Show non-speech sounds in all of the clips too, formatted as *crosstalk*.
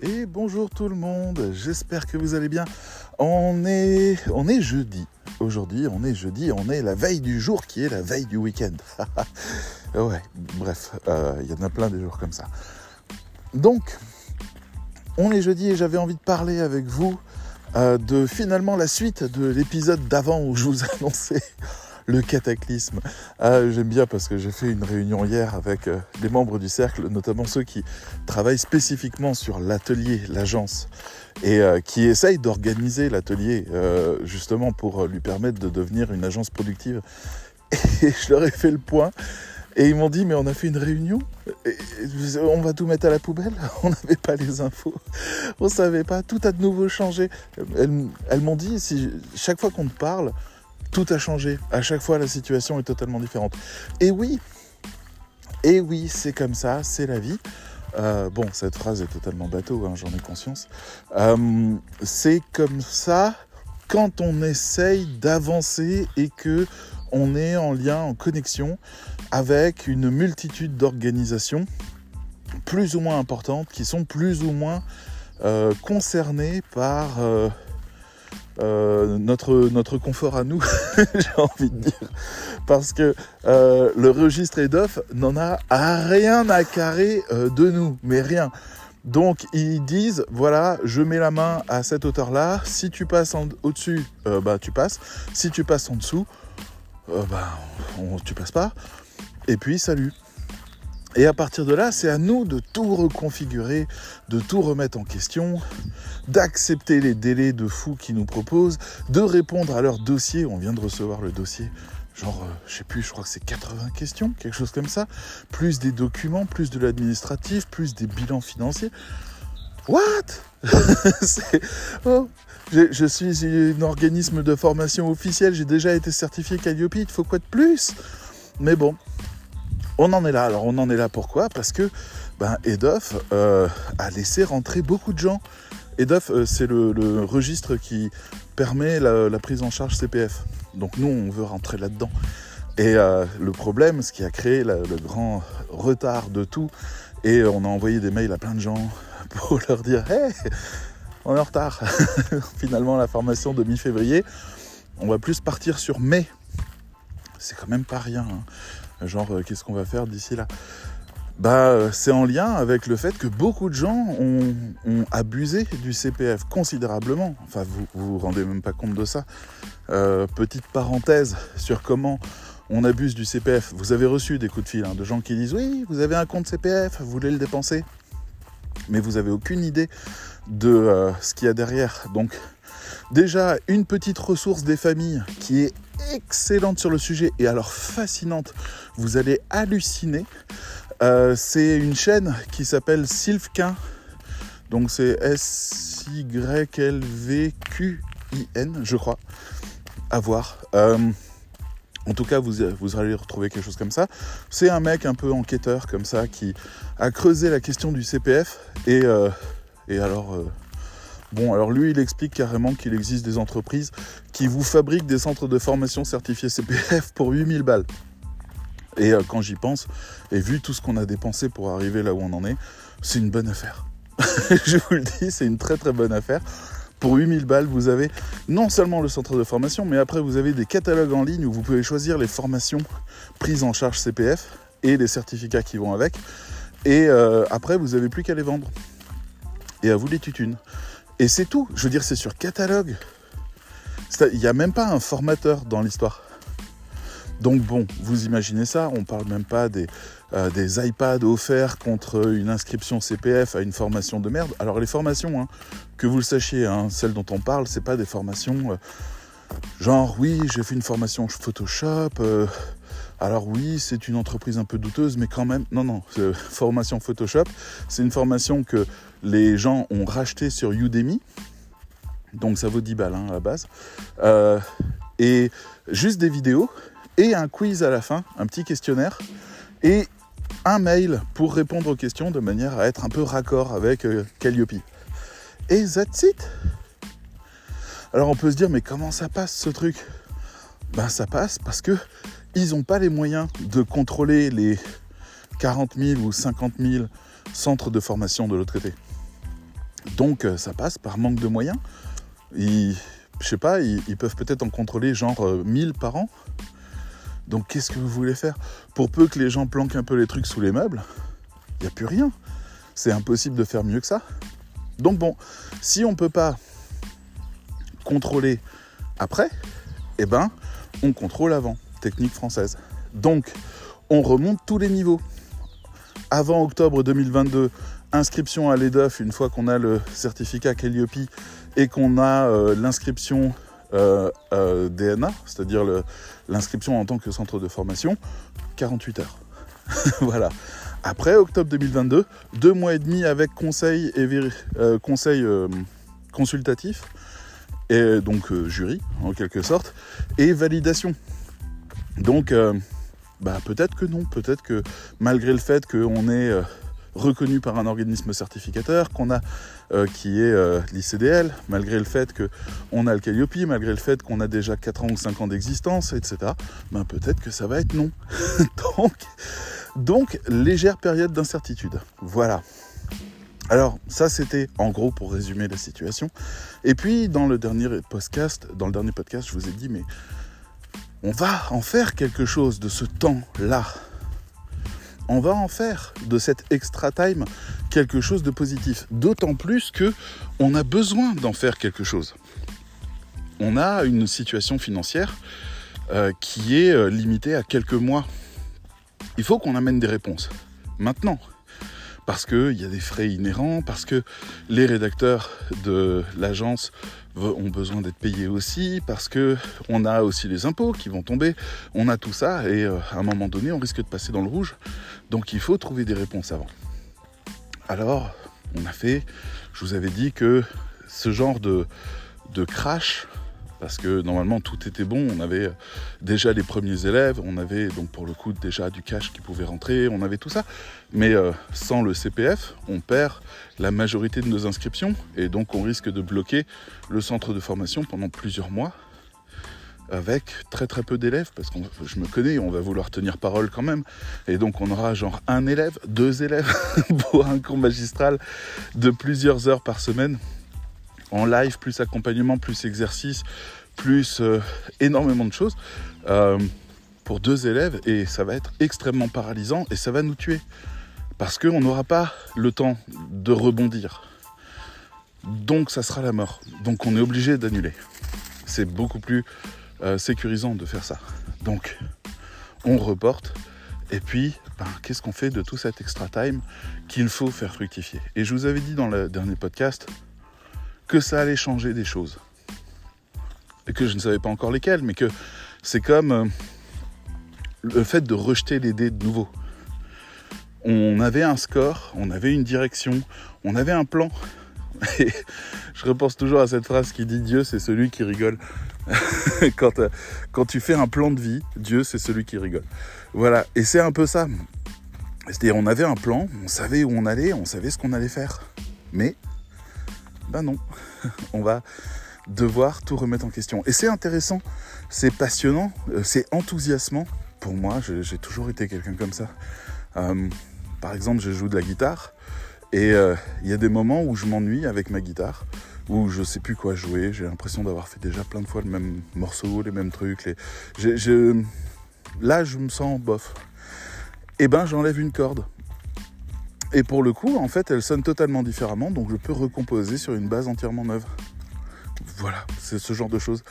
Et bonjour tout le monde, j'espère que vous allez bien. On est, on est jeudi. Aujourd'hui, on est jeudi, on est la veille du jour qui est la veille du week-end. *laughs* ouais, bref, euh, il y en a plein des jours comme ça. Donc, on est jeudi et j'avais envie de parler avec vous euh, de finalement la suite de l'épisode d'avant où je vous *laughs* annonçais le cataclysme. Ah, j'aime bien parce que j'ai fait une réunion hier avec euh, des membres du cercle, notamment ceux qui travaillent spécifiquement sur l'atelier, l'agence, et euh, qui essayent d'organiser l'atelier euh, justement pour lui permettre de devenir une agence productive. *laughs* Et je leur ai fait le point. Et ils m'ont dit, mais on a fait une réunion, on va tout mettre à la poubelle, *laughs* on n'avait pas les infos, on savait pas, tout a de nouveau changé. Elles, elles m'ont dit, si chaque fois qu'on te parle, tout a changé. À chaque fois, la situation est totalement différente. Et oui, et oui, c'est comme ça, c'est la vie. Euh, bon, cette phrase est totalement bateau, hein, j'en ai conscience. Euh, c'est comme ça quand on essaye d'avancer et que on est en lien, en connexion avec une multitude d'organisations plus ou moins importantes qui sont plus ou moins euh, concernées par euh, notre, confort à nous, *laughs* j'ai envie de dire. Parce que euh, le registre EDOF n'en a rien à carrer euh, de nous, mais rien. Donc ils disent, voilà, je mets la main à cette hauteur-là, si tu passes au-dessus, bah tu passes, si tu passes en dessous, bah on, tu passes pas, et puis salut. Et à partir de là, c'est à nous de tout reconfigurer, de tout remettre en question, d'accepter les délais de fous qu'ils nous proposent, de répondre à leur dossier. On vient de recevoir le dossier. Genre, euh, je sais plus, je crois que c'est 80 questions, quelque chose comme ça. Plus des documents, plus de l'administratif, plus des bilans financiers. What? *laughs* Oh, je, je, suis un organisme de formation officiel, j'ai déjà été certifié Calliope, il faut quoi de plus? Mais bon, on en est là. Alors on en est là pourquoi? Parce que ben, EDOF euh, a laissé rentrer beaucoup de gens. EDOF, euh, c'est le, registre qui permet la, prise en charge CPF. Donc nous, on veut rentrer là-dedans. Et euh, le problème, ce qui a créé le grand retard de tout, et on a envoyé des mails à plein de gens *laughs* pour leur dire Hey, on est en retard. *laughs* Finalement, la formation de mi-février, on va plus partir sur mai. C'est quand même pas rien. Hein. Genre, euh, qu'est-ce qu'on va faire d'ici là? Bah, euh, c'est en lien avec le fait que beaucoup de gens ont, abusé du CPF considérablement. Enfin, vous vous, vous rendez même pas compte de ça. Euh, petite parenthèse sur comment on abuse du CPF. Vous avez reçu des coups de fil hein, de gens qui disent oui, vous avez un compte CPF, vous voulez le dépenser, mais vous avez aucune idée de ce qu'il y a derrière. Donc, déjà une petite ressource des familles qui est excellente sur le sujet et alors fascinante. Vous allez halluciner. Euh, c'est une chaîne qui s'appelle Sylvquin. Donc c'est S-Y-L-V-Q-I-N, je crois. À voir. Euh, en tout cas, vous, allez retrouver quelque chose comme ça. C'est un mec un peu enquêteur comme ça qui a creusé la question du CPF et, euh, et alors Bon, alors lui, il explique carrément qu'il existe des entreprises qui vous fabriquent des centres de formation certifiés CPF pour 8000 balles. Et euh, quand j'y pense, et vu tout ce qu'on a dépensé pour arriver là où on en est, c'est une bonne affaire. *laughs* Je vous le dis, c'est une très très bonne affaire. Pour 8000 balles, vous avez non seulement le centre de formation, mais après vous avez des catalogues en ligne où vous pouvez choisir les formations prises en charge CPF et les certificats qui vont avec. Et euh, après, vous n'avez plus qu'à les vendre. Et à vous les tutunes. Et c'est tout. Je veux dire, c'est sur catalogue. Il n'y a même pas un formateur dans l'histoire. Donc bon, vous imaginez ça, on parle même pas des, euh, des iPads offerts contre une inscription CPF à une formation de merde. Alors les formations, hein, que vous le sachiez, hein, celles dont on parle, c'est pas des formations euh, genre oui, j'ai fait une formation Photoshop. Euh, alors oui, c'est une entreprise un peu douteuse, mais quand même, non, non, *laughs* formation Photoshop, c'est une formation que les gens ont racheté sur Udemy. Donc ça vaut 10 balles hein, à la base. Et juste des vidéos et un quiz à la fin, un petit questionnaire et un mail pour répondre aux questions de manière à être un peu raccord avec euh, Calliope. Et that's it. Alors on peut se dire mais comment ça passe ce truc? Ben ça passe parce que ils n'ont pas les moyens de contrôler les 40 000 ou 50 000 centres de formation de l'autre côté. Donc euh, ça passe par manque de moyens. Ils, je sais pas, ils, peuvent peut-être en contrôler genre 1000 par an. Donc qu'est-ce que vous voulez faire? Pour peu que les gens planquent un peu les trucs sous les meubles, il n'y a plus rien. C'est impossible de faire mieux que ça. Donc bon, si on ne peut pas contrôler après, eh ben, on contrôle avant. Technique française. Donc, on remonte tous les niveaux. Avant octobre 2022, inscription à l'EDOF une fois qu'on a le certificat Calliope et qu'on a euh, l'inscription euh, euh, DNA, c'est-à-dire l'inscription en tant que centre de formation, 48 heures. *laughs* voilà. Après octobre 2022, deux mois et demi avec conseil conseil consultatif et donc jury en quelque sorte et validation. Donc bah peut-être que non, peut-être que malgré le fait qu'on est reconnu par un organisme certificateur, qu'on a euh, qui est euh, l'ICDL, malgré le fait qu'on a le Calliope, malgré le fait qu'on a déjà 4 ans ou 5 ans d'existence, etc. Ben peut-être que ça va être non. *laughs* donc, donc, légère période d'incertitude. Voilà. Alors, ça c'était en gros pour résumer la situation. Et puis dans le dernier podcast, dans le dernier podcast, je vous ai dit mais on va en faire quelque chose de ce temps-là on va en faire de cet extra time quelque chose de positif. D'autant plus que on a besoin d'en faire quelque chose. On a une situation financière euh, qui est euh, limitée à quelques mois. Il faut qu'on amène des réponses maintenant parce qu'il y a des frais inhérents, parce que les rédacteurs de l'agence ont besoin d'être payés aussi, parce que on a aussi les impôts qui vont tomber, on a tout ça, et euh, à un moment donné, on risque de passer dans le rouge. Donc il faut trouver des réponses avant. Alors, on a fait, je vous avais dit que ce genre de, de crash, parce que normalement tout était bon. On avait déjà les premiers élèves, on avait donc pour le coup déjà du cash qui pouvait rentrer, on avait tout ça. Mais euh, sans le CPF, on perd la majorité de nos inscriptions et donc on risque de bloquer le centre de formation pendant plusieurs mois avec très très peu d'élèves parce que je me connais, on va vouloir tenir parole quand même. Et donc on aura genre un élève, deux élèves *laughs* pour un cours magistral de plusieurs heures par semaine en live, plus accompagnement, plus exercice, plus euh, énormément de choses euh, pour deux élèves et ça va être extrêmement paralysant et ça va nous tuer parce qu'on n'aura pas le temps de rebondir. Donc ça sera la mort. Donc on est obligé d'annuler. C'est beaucoup plus euh, sécurisant de faire ça. Donc on reporte et puis ben, qu'est-ce qu'on fait de tout cet extra time qu'il faut faire fructifier? Et je vous avais dit dans le dernier podcast, que ça allait changer des choses. Et que je ne savais pas encore lesquelles, mais que c'est comme euh, le fait de rejeter les dés de nouveau. On avait un score, on avait une direction, on avait un plan. *laughs* Et je repense toujours à cette phrase qui dit Dieu, c'est celui qui rigole. *laughs* quand, euh, quand tu fais un plan de vie, Dieu, c'est celui qui rigole. Voilà, et c'est un peu ça. C'est-à-dire, on avait un plan, on savait où on allait, on savait ce qu'on allait faire. Mais ben non, *laughs* on va devoir tout remettre en question. Et c'est intéressant, c'est passionnant, euh, c'est enthousiasmant. Pour moi, j'ai toujours été quelqu'un comme ça. Euh, par exemple, je joue de la guitare et euh, il y a des moments où je m'ennuie avec ma guitare, où je sais plus quoi jouer. J'ai l'impression d'avoir fait déjà plein de fois le même morceau, les mêmes trucs. Là, je me sens bof. Et eh ben, j'enlève une corde. Et pour le coup, en fait, elle sonne totalement différemment, donc je peux recomposer sur une base entièrement neuve. Voilà, c'est ce genre de choses.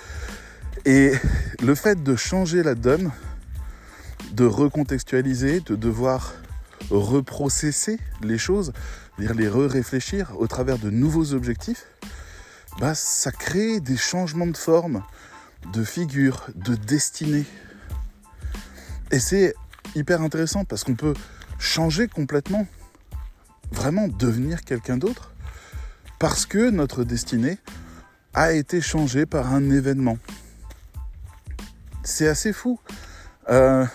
Et le fait de changer la donne, de recontextualiser, de devoir reprocesser les choses, dire les re-réfléchir au travers de nouveaux objectifs, bah, ça crée des changements de forme, de figure, de destinée. Et c'est hyper intéressant parce qu'on peut changer complètement vraiment devenir quelqu'un d'autre parce que notre destinée a été changée par un événement. C'est assez fou. Euh,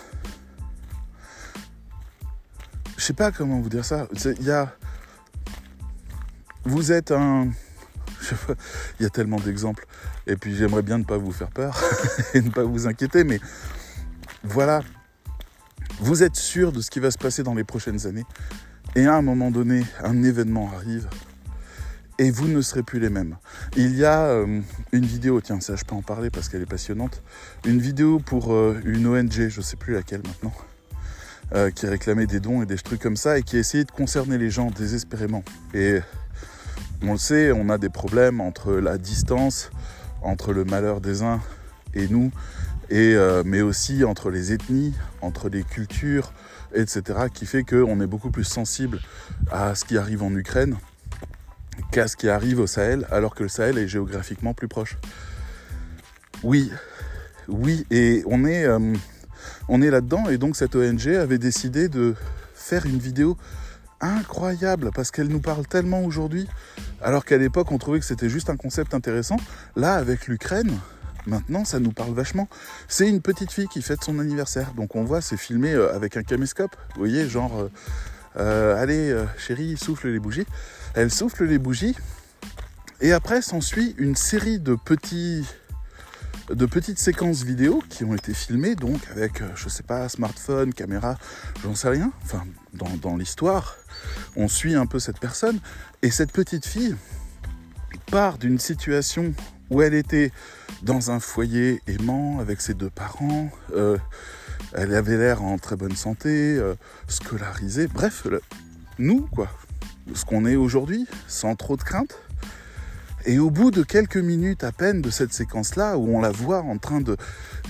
je sais pas comment vous dire ça. Il y a, vous êtes un, *laughs* il y a tellement d'exemples. Et puis j'aimerais bien ne pas vous faire peur *laughs* et ne pas vous inquiéter, mais voilà, vous êtes sûr de ce qui va se passer dans les prochaines années. Et à un moment donné, un événement arrive et vous ne serez plus les mêmes. Il y a euh, une vidéo, tiens, ça je peux en parler parce qu'elle est passionnante, une vidéo pour euh, une ONG, je ne sais plus laquelle maintenant, euh, qui réclamait des dons et des trucs comme ça et qui essayait de concerner les gens désespérément. Et on le sait, on a des problèmes entre la distance, entre le malheur des uns et nous, et, mais aussi entre les ethnies, entre les cultures, etc., qui fait qu'on est beaucoup plus sensible à ce qui arrive en Ukraine qu'à ce qui arrive au Sahel, alors que le Sahel est géographiquement plus proche. Oui, oui, et on est, euh, on est là-dedans, et donc cette ONG avait décidé de faire une vidéo incroyable, parce qu'elle nous parle tellement aujourd'hui, alors qu'à l'époque on trouvait que c'était juste un concept intéressant. Là, avec l'Ukraine, maintenant ça nous parle vachement. C'est une petite fille qui fête son anniversaire, donc on voit, c'est filmé euh, avec un caméscope, vous voyez, genre... Euh, euh, allez, chérie, souffle les bougies. Elle souffle les bougies. Et après s'ensuit une série de petits de petites séquences vidéo qui ont été filmées, donc avec, je sais pas, smartphone, caméra, j'en sais rien. Enfin, dans l'histoire, on suit un peu cette personne. Et cette petite fille part d'une situation où elle était dans un foyer aimant avec ses deux parents. Euh, elle avait l'air en très bonne santé, euh, scolarisée. Bref, nous, quoi. Ce qu'on est aujourd'hui, sans trop de crainte. Et au bout de quelques minutes à peine de cette séquence-là, où on la voit en train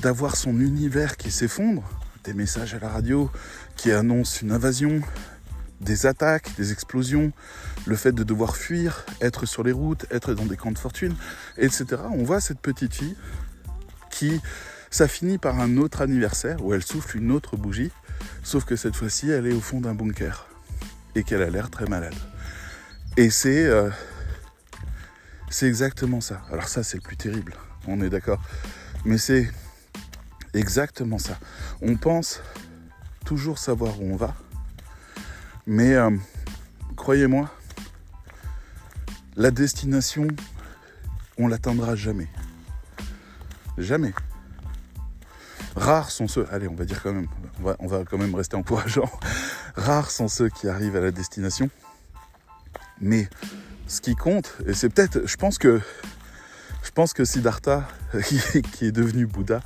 d'avoir son univers qui s'effondre, des messages à la radio qui annoncent une invasion, des attaques, des explosions, le fait de devoir fuir, être sur les routes, être dans des camps de fortune, etc. On voit cette petite fille qui ça finit par un autre anniversaire où elle souffle une autre bougie, sauf que cette fois-ci, elle est au fond d'un bunker et qu'elle a l'air très malade. Et c'est euh, c'est exactement ça. Alors ça, c'est le plus terrible, on est d'accord. Mais c'est exactement ça. On pense toujours savoir où on va, mais euh, croyez-moi, la destination, on l'atteindra jamais. Jamais. Rares sont ceux, allez, on va dire quand même, on va, quand même rester encourageant. *laughs* Rares sont ceux qui arrivent à la destination. Mais ce qui compte, et c'est peut-être, je pense que je pense que Siddhartha, *laughs* qui est devenu Bouddha,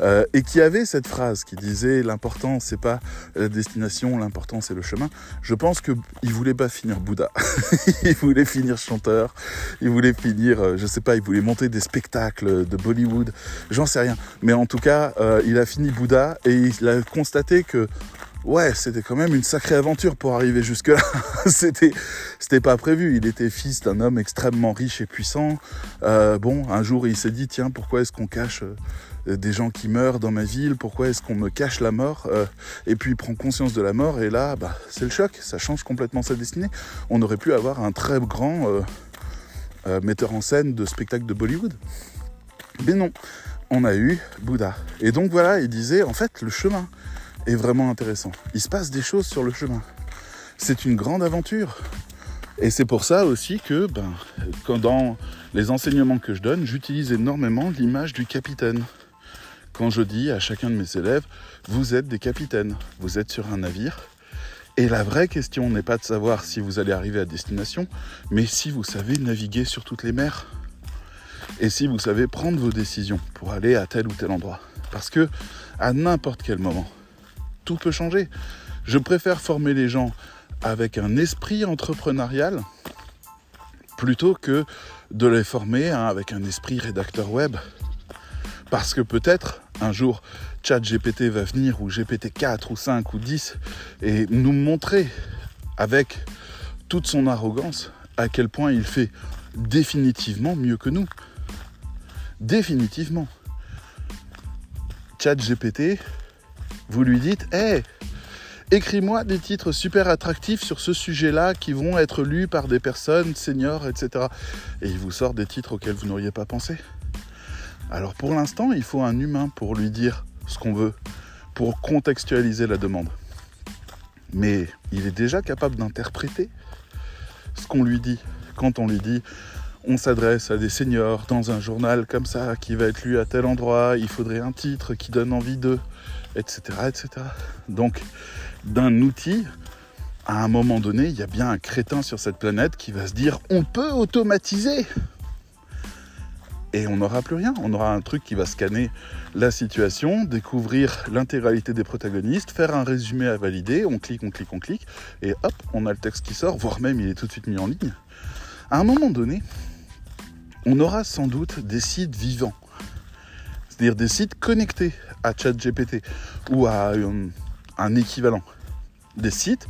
euh, et qui avait cette phrase qui disait l'important c'est pas la destination, l'important c'est le chemin. Je pense que il voulait pas finir Bouddha, *laughs* il voulait finir chanteur, il voulait finir, euh, je sais pas, il voulait monter des spectacles de Bollywood, j'en sais rien. Mais en tout cas, euh, il a fini Bouddha et il a constaté que ouais, c'était quand même une sacrée aventure pour arriver jusque-là. *laughs* c'était, c'était pas prévu. Il était fils d'un homme extrêmement riche et puissant. Euh, bon, un jour, il s'est dit, tiens, pourquoi est-ce qu'on cache euh, des gens qui meurent dans ma ville? Pourquoi est-ce qu'on me cache la mort? Euh, Et puis, il prend conscience de la mort et là, bah, c'est le choc. Ça change complètement sa destinée. On aurait pu avoir un très grand metteur en scène de spectacle de Bollywood. Mais non, on a eu Bouddha. Et donc voilà, il disait, en fait, le chemin est vraiment intéressant. Il se passe des choses sur le chemin. C'est une grande aventure. Et c'est pour ça aussi que, ben, dans les enseignements que je donne, j'utilise énormément l'image du capitaine. Quand je dis à chacun de mes élèves, vous êtes des capitaines, vous êtes sur un navire. Et la vraie question n'est pas de savoir si vous allez arriver à destination, mais si vous savez naviguer sur toutes les mers. Et si vous savez prendre vos décisions pour aller à tel ou tel endroit. Parce que à n'importe quel moment, tout peut changer. Je préfère former les gens avec un esprit entrepreneurial plutôt que de les former hein, avec un esprit rédacteur web. Parce que peut-être un jour, Chat GPT va venir, ou GPT 4, ou 5, ou 10, et nous montrer avec toute son arrogance à quel point il fait définitivement mieux que nous. Définitivement. Chat GPT, vous lui dites Hé, écris-moi des titres super attractifs sur ce sujet-là qui vont être lus par des personnes seniors, etc. Et il vous sort des titres auxquels vous n'auriez pas pensé. Alors pour l'instant, il faut un humain pour lui dire ce qu'on veut, pour contextualiser la demande. Mais il est déjà capable d'interpréter ce qu'on lui dit. Quand on lui dit on s'adresse à des seniors dans un journal comme ça qui va être lu à tel endroit, il faudrait un titre qui donne envie d'eux etc., etc. Donc, d'un outil à un moment donné, il y a bien un crétin sur cette planète qui va se dire on peut automatiser et on n'aura plus rien. On aura un truc qui va scanner la situation, découvrir l'intégralité des protagonistes, faire un résumé à valider, on clique, on clique, on clique, et hop, on a le texte qui sort, voire même il est tout de suite mis en ligne. À un moment donné, on aura sans doute des sites vivants, des sites connectés à ChatGPT ou à un, un équivalent. Des sites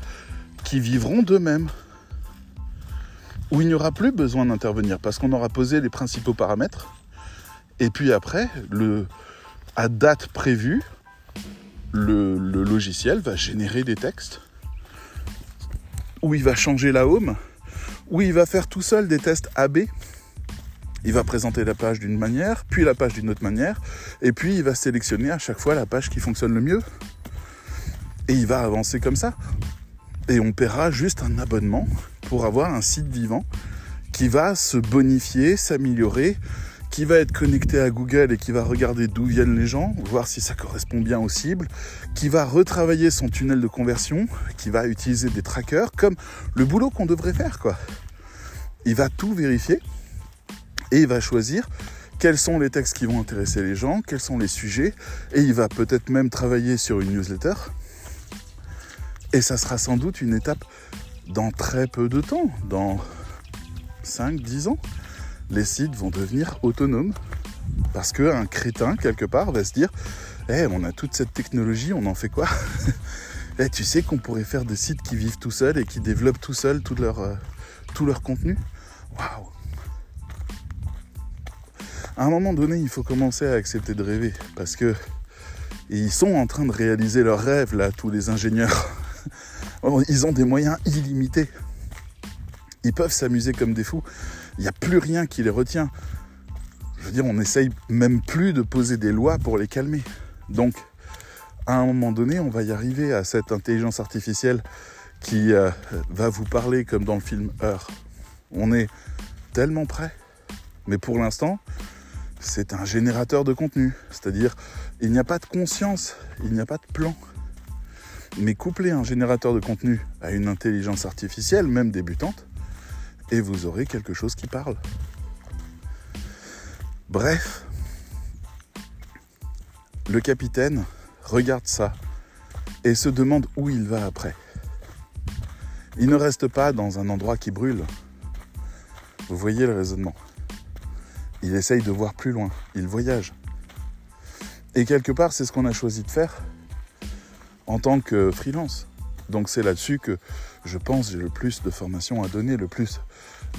qui vivront d'eux-mêmes, où il n'y aura plus besoin d'intervenir parce qu'on aura posé les principaux paramètres. Et puis après, le, à date prévue, le, le logiciel va générer des textes où il va changer la home, où il va faire tout seul des tests AB. Il va présenter la page d'une manière, puis la page d'une autre manière, et puis il va sélectionner à chaque fois la page qui fonctionne le mieux. Et il va avancer comme ça. Et on paiera juste un abonnement pour avoir un site vivant qui va se bonifier, s'améliorer, qui va être connecté à Google et qui va regarder d'où viennent les gens, voir si ça correspond bien aux cibles, qui va retravailler son tunnel de conversion, qui va utiliser des trackers comme le boulot qu'on devrait faire quoi. Il va tout vérifier et il va choisir quels sont les textes qui vont intéresser les gens, quels sont les sujets et il va peut-être même travailler sur une newsletter. Et ça sera sans doute une étape dans très peu de temps, dans 5-10 ans, les sites vont devenir autonomes. Parce qu'un crétin, quelque part, va se dire Eh, on a toute cette technologie, on en fait quoi? *laughs* Eh, tu sais qu'on pourrait faire des sites qui vivent tout seuls et qui développent tout seuls tout leur, euh, tout leur contenu? Waouh À un moment donné, il faut commencer à accepter de rêver. Parce que ils sont en train de réaliser leurs rêves, là, tous les ingénieurs. *laughs* Ils ont des moyens illimités. Ils peuvent s'amuser comme des fous. Il n'y a plus rien qui les retient. Je veux dire, on n'essaye même plus de poser des lois pour les calmer. Donc, à un moment donné, on va y arriver à cette intelligence artificielle qui euh, va vous parler comme dans le film Heure. On est tellement prêt. Mais pour l'instant, c'est un générateur de contenu. C'est-à-dire, il n'y a pas de conscience, il n'y a pas de plan. Mais couplez un générateur de contenu à une intelligence artificielle, même débutante, et vous aurez quelque chose qui parle. Bref, le capitaine regarde ça et se demande où il va après. Il ne reste pas dans un endroit qui brûle. Vous voyez le raisonnement. Il essaye de voir plus loin, il voyage. Et quelque part, c'est ce qu'on a choisi de faire en tant que freelance. Donc c'est là-dessus que je pense j'ai le plus de formation à donner, le plus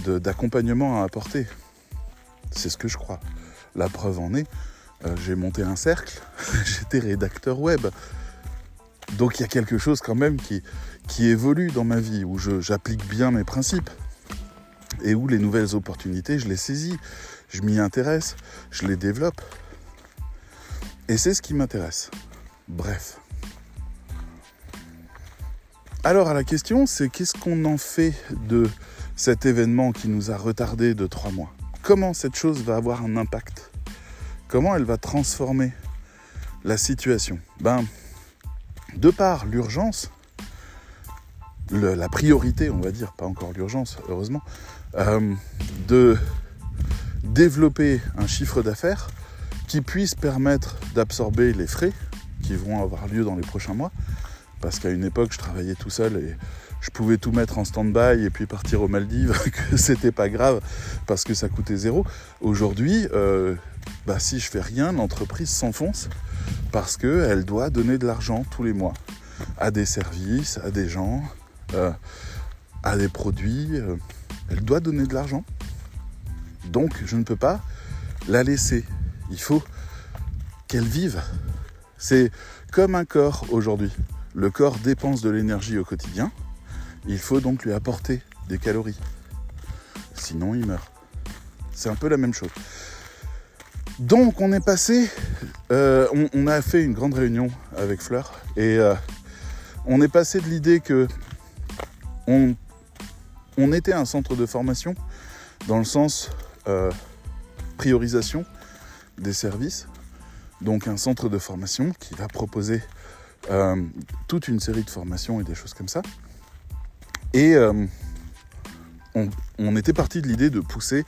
d'accompagnement à apporter. C'est ce que je crois. La preuve en est, euh, j'ai monté un cercle, *laughs* j'étais rédacteur web. Donc il y a quelque chose quand même qui, qui évolue dans ma vie, où j'applique bien mes principes et où les nouvelles opportunités, je les saisis, je m'y intéresse, je les développe. Et c'est ce qui m'intéresse. Bref. Alors à la question, c'est qu'est-ce qu'on en fait de cet événement qui nous a retardé de trois mois? Comment cette chose va avoir un impact? Comment elle va transformer la situation? Ben, de par l'urgence, la priorité, on va dire, pas encore l'urgence, heureusement, euh, de développer un chiffre d'affaires qui puisse permettre d'absorber les frais qui vont avoir lieu dans les prochains mois, parce qu'à une époque, je travaillais tout seul et je pouvais tout mettre en stand-by et puis partir aux Maldives, *laughs* que c'était pas grave parce que ça coûtait zéro. Aujourd'hui, euh, bah, si je fais rien, l'entreprise s'enfonce parce qu'elle doit donner de l'argent tous les mois à des services, à des gens, euh, à des produits. Euh, elle doit donner de l'argent. Donc, je ne peux pas la laisser. Il faut qu'elle vive. C'est comme un corps aujourd'hui. Le corps dépense de l'énergie au quotidien. Il faut donc lui apporter des calories. Sinon, il meurt. C'est un peu la même chose. Donc, on est passé, euh, on, a fait une grande réunion avec Fleur et euh, on est passé de l'idée que on, était un centre de formation dans le sens euh, priorisation des services. Donc, un centre de formation qui va proposer euh, toute une série de formations et des choses comme ça. Et euh, on, était parti de l'idée de pousser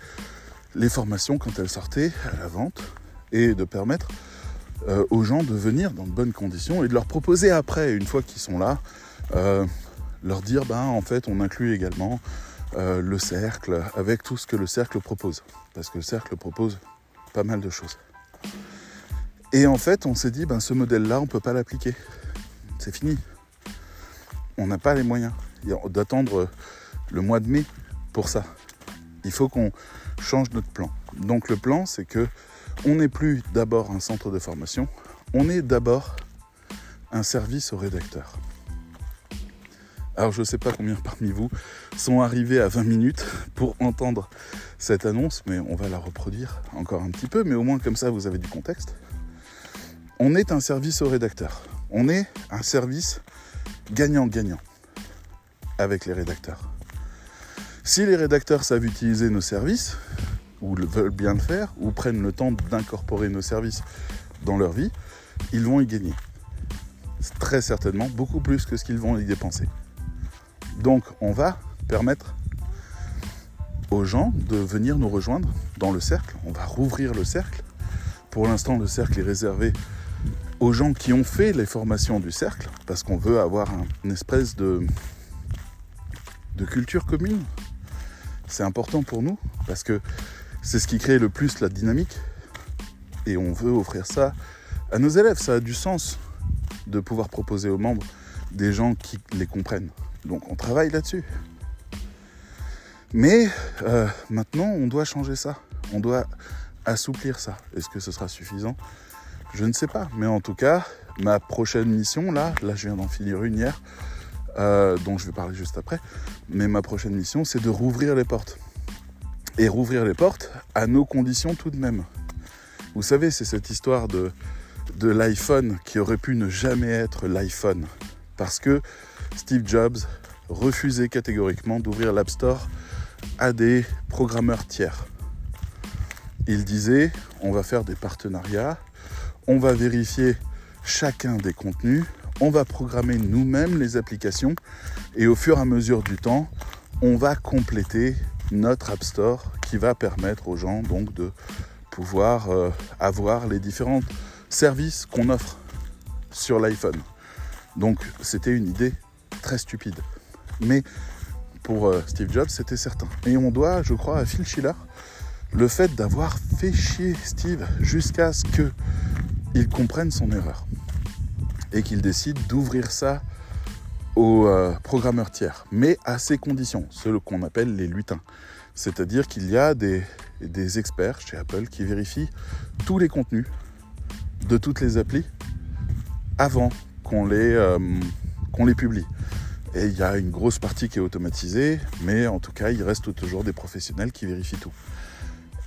les formations quand elles sortaient à la vente et de permettre aux gens de venir dans de bonnes conditions et de leur proposer après, une fois qu'ils sont là, leur dire ben en fait on inclut également euh, le cercle avec tout ce que le cercle propose. Parce que le cercle propose pas mal de choses. Et en fait on s'est dit ben ce modèle-là on ne peut pas l'appliquer. C'est fini. On n'a pas les moyens d'attendre le mois de mai pour ça. Il faut qu'on change notre plan. Donc le plan, c'est que on n'est plus d'abord un centre de formation, on est d'abord un service au rédacteur. Alors je ne sais pas combien parmi vous sont arrivés à 20 minutes pour entendre cette annonce, mais on va la reproduire encore un petit peu, mais au moins comme ça vous avez du contexte. On est un service au rédacteur. On est un service gagnant-gagnant avec les rédacteurs. Si les rédacteurs savent utiliser nos services, ou veulent bien le faire, ou prennent le temps d'incorporer nos services dans leur vie, ils vont y gagner. Très certainement, beaucoup plus que ce qu'ils vont y dépenser. Donc on va permettre aux gens de venir nous rejoindre dans le cercle. On va rouvrir le cercle. Pour l'instant, le cercle est réservé aux gens qui ont fait les formations du cercle, parce qu'on veut avoir une espèce de, culture commune c'est important pour nous parce que c'est ce qui crée le plus la dynamique et on veut offrir ça à nos élèves. Ça a du sens de pouvoir proposer aux membres des gens qui les comprennent. Donc on travaille là-dessus. Mais euh, maintenant, on doit changer ça. On doit assouplir ça. Est-ce que ce sera suffisant? Je ne sais pas. Mais en tout cas, ma prochaine mission, là, là je viens d'en finir une hier, euh, dont je vais parler juste après. Mais ma prochaine mission, c'est de rouvrir les portes. Et rouvrir les portes à nos conditions tout de même. Vous savez, c'est cette histoire de, de l'iPhone qui aurait pu ne jamais être l'iPhone. Parce que Steve Jobs refusait catégoriquement d'ouvrir l'App Store à des programmeurs tiers. Il disait, on va faire des partenariats, on va vérifier chacun des contenus, on va programmer nous-mêmes les applications et au fur et à mesure du temps, on va compléter notre App Store qui va permettre aux gens donc de pouvoir euh, avoir les différents services qu'on offre sur l'iPhone. Donc c'était une idée très stupide. Mais pour euh, Steve Jobs, c'était certain. Et on doit, je crois, à Phil Schiller le fait d'avoir fait chier Steve jusqu'à ce qu'il comprenne son erreur et qu'il décide d'ouvrir ça aux euh, programmeurs tiers, mais à ces conditions, ce qu'on appelle les lutins. C'est-à-dire qu'il y a des, experts chez Apple qui vérifient tous les contenus de toutes les applis avant qu'on les, euh, qu'on les publie. Et il y a une grosse partie qui est automatisée, mais en tout cas, il reste toujours des professionnels qui vérifient tout.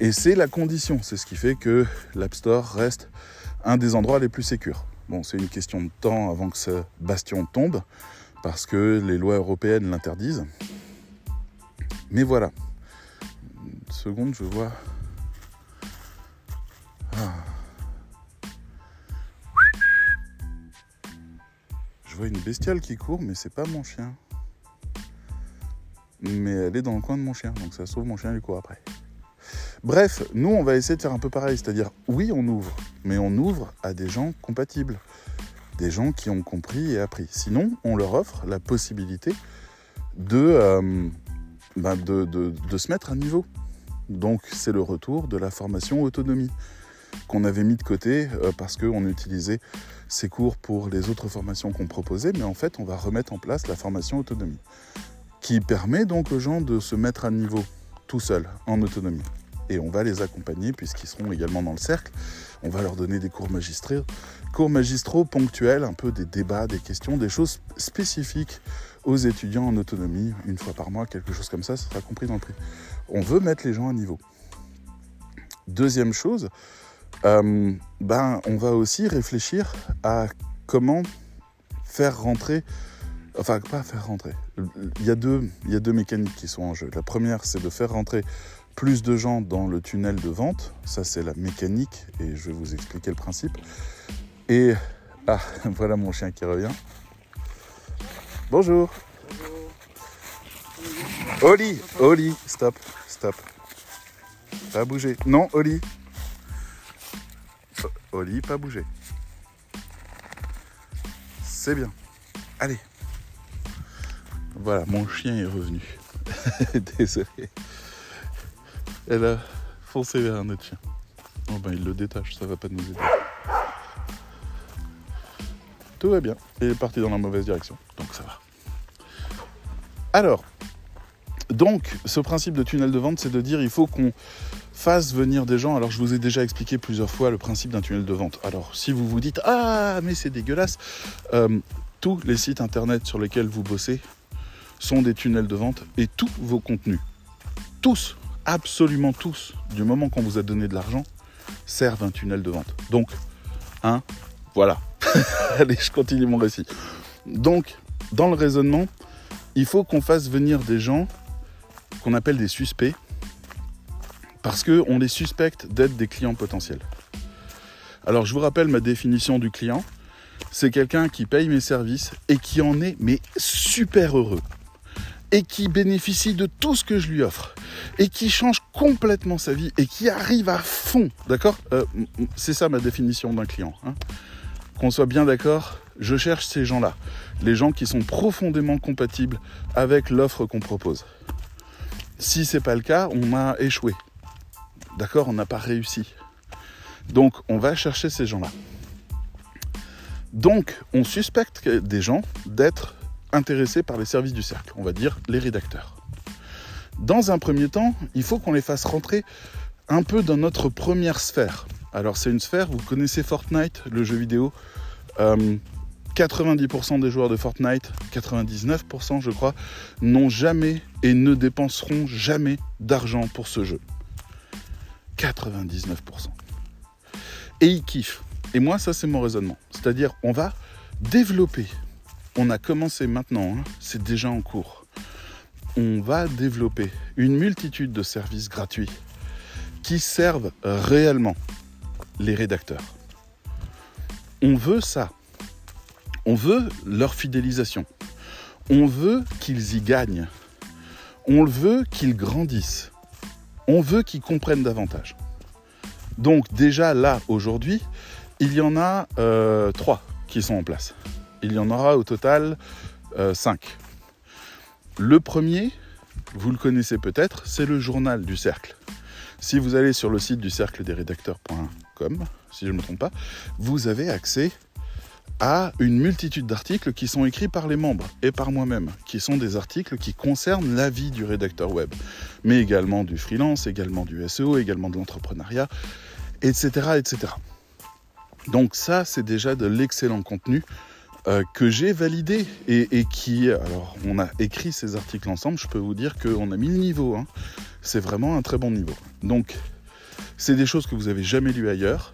Et c'est la condition, c'est ce qui fait que l'App Store reste un des endroits les plus sécurs. Bon, c'est une question de temps avant que ce bastion tombe, parce que les lois européennes l'interdisent. Mais voilà. Une seconde, je vois. Ah. Vois une bestiale qui court, mais c'est pas mon chien. Mais elle est dans le coin de mon chien, donc ça sauve mon chien du court après. Bref, nous, on va essayer de faire un peu pareil, c'est-à-dire, oui, on ouvre, mais on ouvre à des gens compatibles, des gens qui ont compris et appris. Sinon, on leur offre la possibilité de, euh, ben, de, se mettre à niveau. Donc, c'est le retour de la formation autonomie qu'on avait mis de côté euh, parce qu'on utilisait ces cours pour les autres formations qu'on proposait, mais en fait, on va remettre en place la formation autonomie qui permet donc aux gens de se mettre à niveau tout seuls, en autonomie et on va les accompagner puisqu'ils seront également dans le cercle. On va leur donner des cours magistraux, cours magistraux ponctuels, un peu des débats, des questions, des choses spécifiques aux étudiants en autonomie, une fois par mois, quelque chose comme ça, ça sera compris dans le prix. On veut mettre les gens à niveau. Deuxième chose, euh, ben, on va aussi réfléchir à comment faire rentrer, enfin pas faire rentrer, il y, a deux, il y a deux mécaniques qui sont en jeu. La première, c'est de faire rentrer plus de gens dans le tunnel de vente. Ça, c'est la mécanique et je vais vous expliquer le principe. Et ah, *laughs* voilà mon chien qui revient. Bonjour. Oli, Oli, stop, stop. Pas bouger. Non, Oli. Oli, pas bouger. C'est bien. Allez. Voilà, mon chien est revenu. *laughs* Désolé. Elle a foncé vers un autre chien. Oh ben il le détache, ça va pas nous aider. Tout va bien. Il est parti dans la mauvaise direction, donc ça va. Alors, donc, ce principe de tunnel de vente, c'est de dire il faut qu'on fasse venir des gens. Alors, je vous ai déjà expliqué plusieurs fois le principe d'un tunnel de vente. Alors, si vous vous dites ah mais c'est dégueulasse, euh, tous les sites internet sur lesquels vous bossez sont des tunnels de vente et tous vos contenus, tous, absolument tous, du moment qu'on vous a donné de l'argent, servent un tunnel de vente. Donc, hein, voilà. *laughs* Allez, je continue mon récit. Donc, dans le raisonnement, il faut qu'on fasse venir des gens qu'on appelle des suspects parce qu'on les suspecte d'être des clients potentiels. Alors, je vous rappelle ma définition du client. C'est quelqu'un qui paye mes services et qui en est mais super heureux et qui bénéficie de tout ce que je lui offre et qui change complètement sa vie et qui arrive à fond, d'accord? Euh, C'est ça ma définition d'un client. Hein. Qu'on soit bien d'accord, je cherche ces gens-là, les gens qui sont profondément compatibles avec l'offre qu'on propose. Si c'est pas le cas, on a échoué. D'accord On n'a pas réussi. Donc on va chercher ces gens-là. Donc on suspecte des gens d'être intéressés par les services du cercle, on va dire les rédacteurs. Dans un premier temps, il faut qu'on les fasse rentrer un peu dans notre première sphère. Alors c'est une sphère, vous connaissez Fortnite, le jeu vidéo. 90% euh, des joueurs de Fortnite, 99% je crois, n'ont jamais et ne dépenseront jamais d'argent pour ce jeu. 99%. Et ils kiffent. Et moi, ça c'est mon raisonnement. C'est-à-dire, on va développer on a commencé maintenant, hein. c'est déjà en cours. On va développer une multitude de services gratuits qui servent réellement les rédacteurs. On veut ça. On veut leur fidélisation. On veut qu'ils y gagnent. On veut qu'ils grandissent. On veut qu'ils comprennent davantage. Donc déjà là, aujourd'hui, il y en a euh, trois qui sont en place il y en aura au total 5. Euh, le premier, vous le connaissez peut-être, c'est le journal du cercle. Si vous allez sur le site du cercle des rédacteurs.com, si je ne me trompe pas, vous avez accès à une multitude d'articles qui sont écrits par les membres et par moi-même, qui sont des articles qui concernent la vie du rédacteur web, mais également du freelance, également du SEO, également de l'entrepreneuriat, etc., etc. Donc ça, c'est déjà de l'excellent contenu euh, que j'ai validé et, qui, alors on a écrit ces articles ensemble, je peux vous dire qu'on a mis le niveau. Hein. C'est vraiment un très bon niveau. Donc, c'est des choses que vous avez jamais lues ailleurs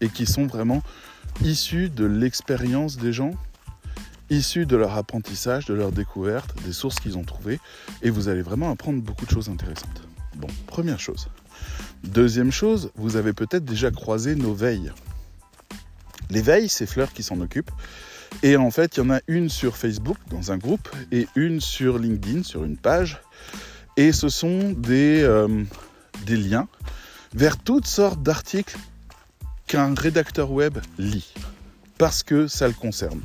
et qui sont vraiment issues de l'expérience des gens, issues de leur apprentissage, de leur découverte, des sources qu'ils ont trouvées, et vous allez vraiment apprendre beaucoup de choses intéressantes. Bon, première chose. Deuxième chose, vous avez peut-être déjà croisé nos veilles. Les veilles, c'est Fleur qui s'en occupe. Et en fait, il y en a une sur Facebook, dans un groupe, et une sur LinkedIn, sur une page. Et ce sont des, euh, des liens vers toutes sortes d'articles qu'un rédacteur web lit, parce que ça le concerne.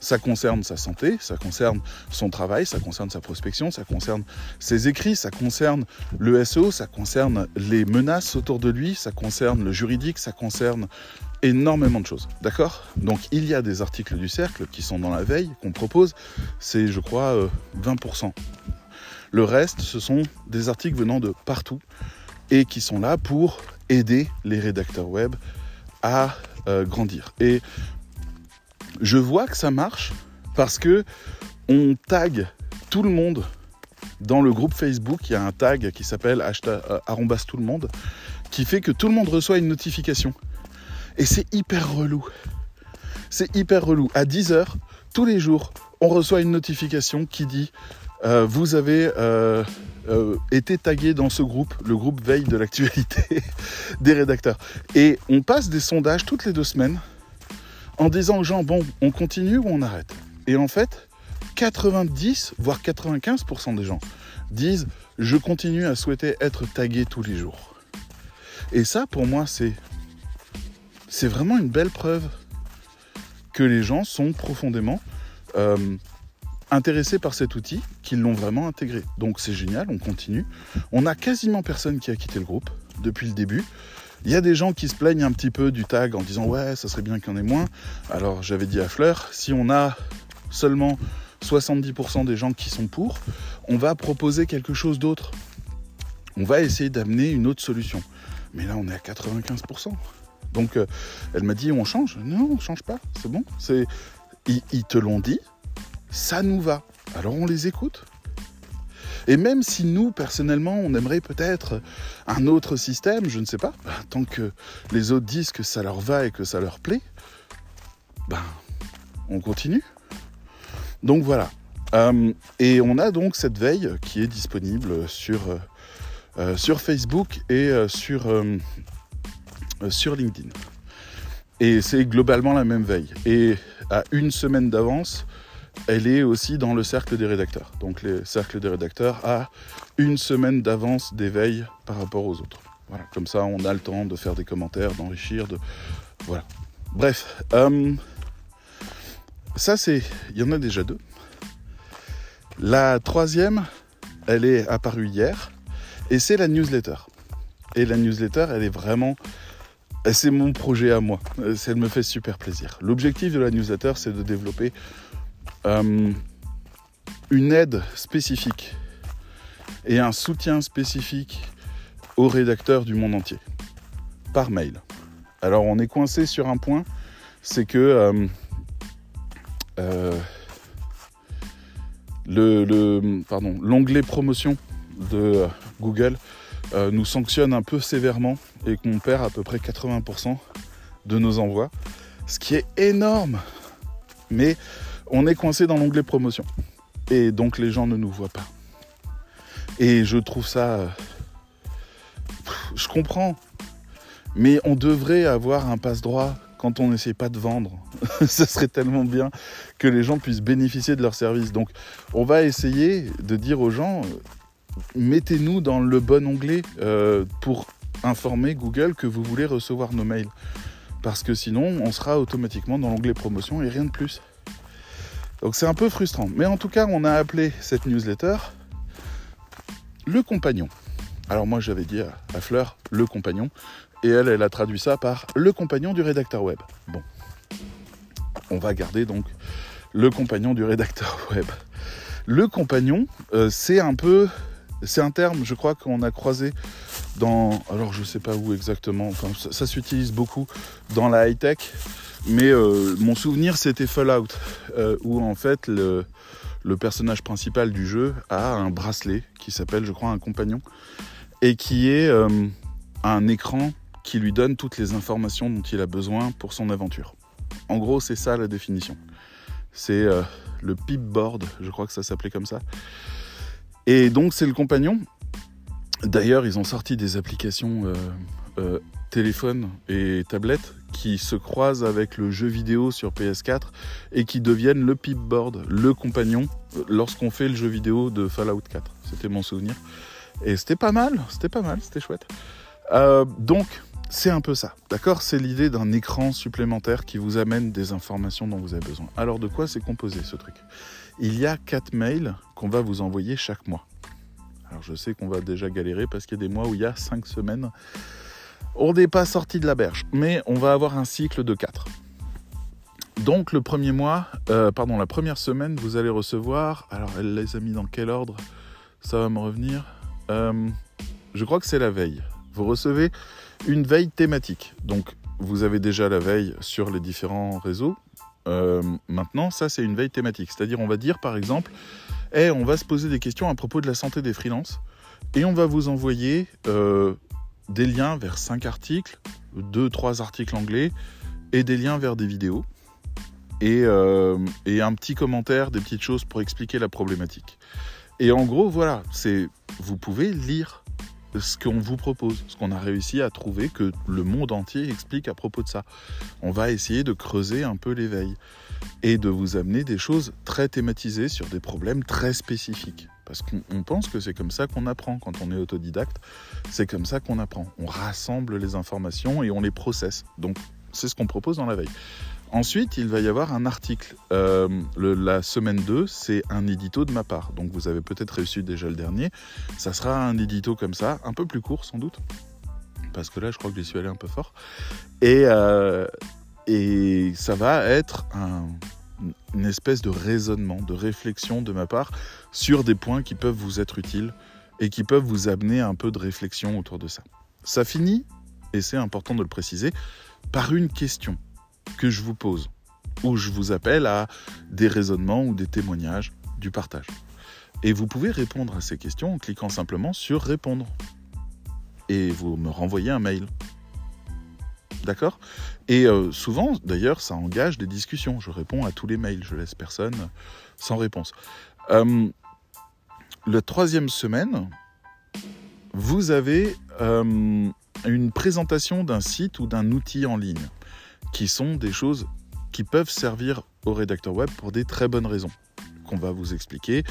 Ça concerne sa santé, ça concerne son travail, ça concerne sa prospection, ça concerne ses écrits, ça concerne le SEO, ça concerne les menaces autour de lui, ça concerne le juridique, ça concerne énormément de choses. D'accord? Donc il y a des articles du cercle qui sont dans la veille qu'on propose, c'est je crois 20%. Euh, le reste, ce sont des articles venant de partout et qui sont là pour aider les rédacteurs web à euh, grandir. Et je vois que ça marche parce que on tag tout le monde dans le groupe Facebook. Il y a un tag qui s'appelle euh, arrombas tout le monde qui fait que tout le monde reçoit une notification. Et c'est hyper relou. C'est hyper relou. À 10h, tous les jours, on reçoit une notification qui dit euh, Vous avez été tagué dans ce groupe, le groupe Veille de l'actualité *laughs* des rédacteurs. Et on passe des sondages toutes les deux semaines en disant aux gens, bon, on continue ou on arrête? Et en fait, 90, voire 95% des gens disent je continue à souhaiter être tagué tous les jours. Et ça, pour moi, c'est c'est vraiment une belle preuve que les gens sont profondément euh, intéressés par cet outil, qu'ils l'ont vraiment intégré. Donc c'est génial, on continue. On a quasiment personne qui a quitté le groupe depuis le début. Il y a des gens qui se plaignent un petit peu du tag en disant ouais, ça serait bien qu'il y en ait moins. Alors j'avais dit à Fleur, si on a seulement 70% des gens qui sont pour, on va proposer quelque chose d'autre. On va essayer d'amener une autre solution. Mais là, on est à 95%. Donc, euh, elle m'a dit, on change? Non, on change pas, c'est bon. Ils, te l'ont dit, ça nous va. Alors, on les écoute. Et même si nous, personnellement, on aimerait peut-être un autre système, je ne sais pas, bah, tant que les autres disent que ça leur va et que ça leur plaît, ben, on continue. Donc voilà. Euh, et on a donc cette veille qui est disponible sur, euh, euh, sur Facebook et sur, sur LinkedIn. Et c'est globalement la même veille. Et à une semaine d'avance, elle est aussi dans le cercle des rédacteurs. Donc le cercle des rédacteurs a une semaine d'avance des veilles par rapport aux autres. Voilà, comme ça on a le temps de faire des commentaires, d'enrichir, de... Voilà. Bref. Ça, c'est. Il y en a déjà deux. La troisième, elle est apparue hier. Et c'est la newsletter. Et la newsletter, elle est vraiment. C'est mon projet à moi. Elle me fait super plaisir. L'objectif de la newsletter, c'est de développer euh, une aide spécifique et un soutien spécifique aux rédacteurs du monde entier par mail. Alors on est coincé sur un point, c'est que euh, euh, le, pardon, l'onglet promotion de Google nous sanctionne un peu sévèrement et qu'on perd à peu près 80% de nos envois, ce qui est énorme. Mais on est coincé dans l'onglet promotion et donc les gens ne nous voient pas. Et je trouve ça, euh, je comprends, mais on devrait avoir un passe droit quand on n'essaie pas de vendre. *laughs* ça serait tellement bien que les gens puissent bénéficier de leurs services. Donc on va essayer de dire aux gens, mettez-nous dans le bon onglet euh, pour informer Google que vous voulez recevoir nos mails. Parce que sinon, on sera automatiquement dans l'onglet promotion et rien de plus. Donc c'est un peu frustrant. Mais en tout cas, on a appelé cette newsletter le compagnon. Alors moi j'avais dit à Fleur le compagnon, et elle, elle a traduit ça par le compagnon du rédacteur web. Bon. On va garder donc le compagnon du rédacteur *laughs* web. Le compagnon, euh, c'est un peu. C'est un terme, je crois, qu'on a croisé dans. Alors, je sais pas où exactement. Enfin, ça, s'utilise beaucoup dans la high-tech. Mais euh, mon souvenir, c'était Fallout, euh, où en fait, le, personnage principal du jeu a un bracelet qui s'appelle, je crois, un compagnon. Et qui est un écran qui lui donne toutes les informations dont il a besoin pour son aventure. En gros, c'est ça la définition. C'est euh, le pipboard, je crois que ça s'appelait comme ça. Et donc, c'est le compagnon. D'ailleurs, ils ont sorti des applications euh, euh, téléphone et tablette qui se croisent avec le jeu vidéo sur PS4 et qui deviennent le pipboard, le compagnon, lorsqu'on fait le jeu vidéo de Fallout 4. C'était mon souvenir. Et c'était pas mal, c'était pas mal, c'était chouette. donc, c'est un peu ça, d'accord? C'est l'idée d'un écran supplémentaire qui vous amène des informations dont vous avez besoin. Alors de quoi c'est composé ce truc? Il y a quatre mails qu'on va vous envoyer chaque mois. Alors je sais qu'on va déjà galérer parce qu'il y a des mois où il y a cinq semaines. On n'est pas sorti de la berge, mais on va avoir un cycle de quatre. Donc le premier mois, euh, pardon, la première semaine, vous allez recevoir. Alors elle les a mis dans quel ordre Ça va me revenir? Euh, je crois que c'est la veille. Vous recevez une veille thématique. Donc vous avez déjà la veille sur les différents réseaux. Euh, maintenant, ça c'est une veille thématique. C'est-à-dire on va dire par exemple, hey, on va se poser des questions à propos de la santé des freelances et on va vous envoyer des liens vers cinq articles, deux, trois articles anglais et des liens vers des vidéos. Et, euh, et, un petit commentaire, des petites choses pour expliquer la problématique. Et en gros, voilà, c'est vous pouvez lire ce qu'on vous propose, ce qu'on a réussi à trouver, que le monde entier explique à propos de ça. On va essayer de creuser un peu l'éveil et de vous amener des choses très thématisées sur des problèmes très spécifiques. Parce qu'on pense que c'est comme ça qu'on apprend quand on est autodidacte, c'est comme ça qu'on apprend. On rassemble les informations et on les processe. Donc c'est ce qu'on propose dans la veille. Ensuite, il va y avoir un article. Euh, la semaine 2, c'est un édito de ma part. Donc vous avez peut-être reçu déjà le dernier. Ça sera un édito comme ça, un peu plus court sans doute. Parce que là, je crois que j'y suis allé un peu fort. Et, euh, et ça va être une espèce de raisonnement, de réflexion de ma part sur des points qui peuvent vous être utiles et qui peuvent vous amener un peu de réflexion autour de ça. Ça finit, et c'est important de le préciser, par une question que je vous pose, où je vous appelle à des raisonnements ou des témoignages du partage. Et vous pouvez répondre à ces questions en cliquant simplement sur répondre. Et vous me renvoyez un mail. D'accord? Et euh, souvent, d'ailleurs, ça engage des discussions. Je réponds à tous les mails, je laisse personne sans réponse. Euh, la troisième semaine, vous avez euh, une présentation d'un site ou d'un outil en ligne qui sont des choses qui peuvent servir au rédacteur web pour des très bonnes raisons qu'on va vous expliquer.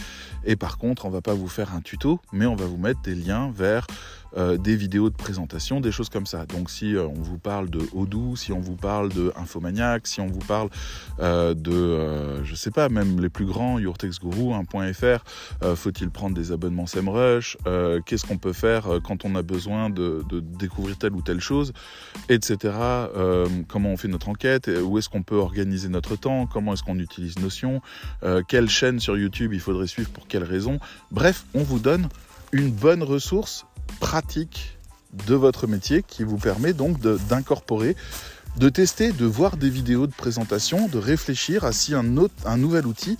Et par contre, on va pas vous faire un tuto, mais on va vous mettre des liens vers euh, des vidéos de présentation, des choses comme ça. Donc si euh, on vous parle de Odoo, si on vous parle de Infomaniac, si on vous parle euh, de, je sais pas, même les plus grands, YourTextGuru, 1.fr, faut-il prendre des abonnements SEMrush, qu'est-ce qu'on peut faire quand on a besoin de, de, découvrir telle ou telle chose, etc. comment on fait notre enquête, où est-ce qu'on peut organiser notre temps, comment est-ce qu'on utilise Notion, quelle chaîne sur YouTube il faudrait suivre pour quelles raisons. Bref, on vous donne une bonne ressource pratique de votre métier qui vous permet donc d'incorporer, de, tester, de voir des vidéos de présentation, de réfléchir à si un, nouvel outil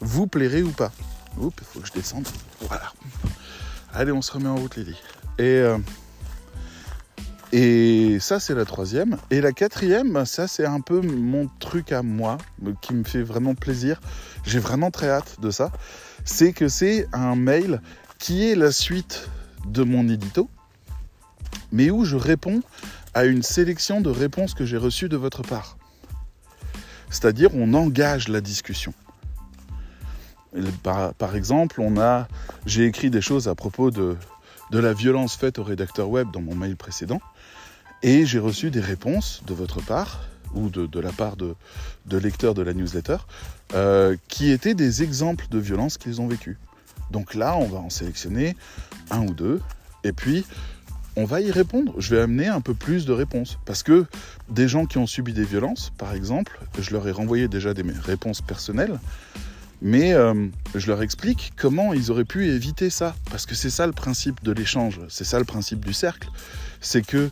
vous plairait ou pas. Oups, il faut que je descende. Voilà. Allez, on se remet en route, Lily. Et, euh, et ça, c'est la troisième. Et la quatrième, ça, c'est un peu mon truc à moi, qui me fait vraiment plaisir. J'ai vraiment très hâte de ça. C'est que c'est un mail qui est la suite de mon édito, mais où je réponds à une sélection de réponses que j'ai reçues de votre part. C'est-à-dire, on engage la discussion. Par, exemple, on a, j'ai écrit des choses à propos de, la violence faite au rédacteur web dans mon mail précédent, et j'ai reçu des réponses de votre part ou de, la part de, de, lecteurs de la newsletter euh, qui étaient des exemples de violence qu'ils ont vécues. Donc là, on va en sélectionner un ou deux, et puis on va y répondre. Je vais amener un peu plus de réponses. Parce que des gens qui ont subi des violences, par exemple, je leur ai renvoyé déjà des réponses personnelles, mais euh, je leur explique comment ils auraient pu éviter ça. Parce que c'est ça le principe de l'échange, c'est ça le principe du cercle. C'est que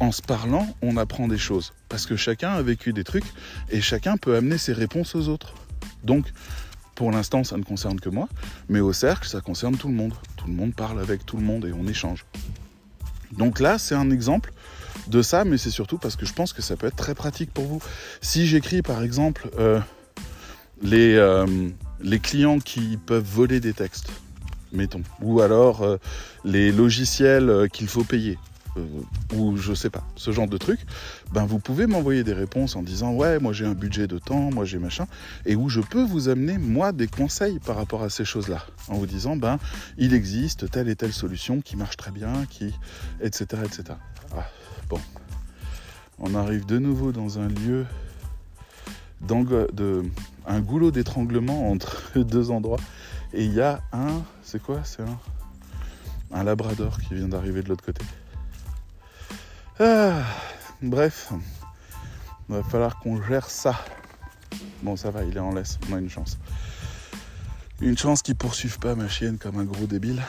en se parlant, on apprend des choses. Parce que chacun a vécu des trucs et chacun peut amener ses réponses aux autres. Donc, pour l'instant, ça ne concerne que moi, mais au cercle, ça concerne tout le monde. Tout le monde parle avec tout le monde et on échange. Donc là, c'est un exemple de ça, mais c'est surtout parce que je pense que ça peut être très pratique pour vous. Si j'écris par exemple euh, les, euh, les clients qui peuvent voler des textes, mettons, ou alors euh, les logiciels qu'il faut payer, ou je sais pas, ce genre de truc, ben vous pouvez m'envoyer des réponses en disant ouais, moi j'ai un budget de temps, moi j'ai machin, et où je peux vous amener moi des conseils par rapport à ces choses-là, en vous disant ben il existe telle et telle solution qui marche très bien, qui etc etc. Ah, bon, on arrive de nouveau dans un lieu de un goulot d'étranglement entre *laughs* deux endroits, et il y a un, c'est quoi, c'est un un labrador qui vient d'arriver de l'autre côté. Ah, bref, il va falloir qu'on gère ça. Bon, ça va, il est en laisse, on a une chance. Une chance qu'il poursuive pas ma chienne comme un gros débile.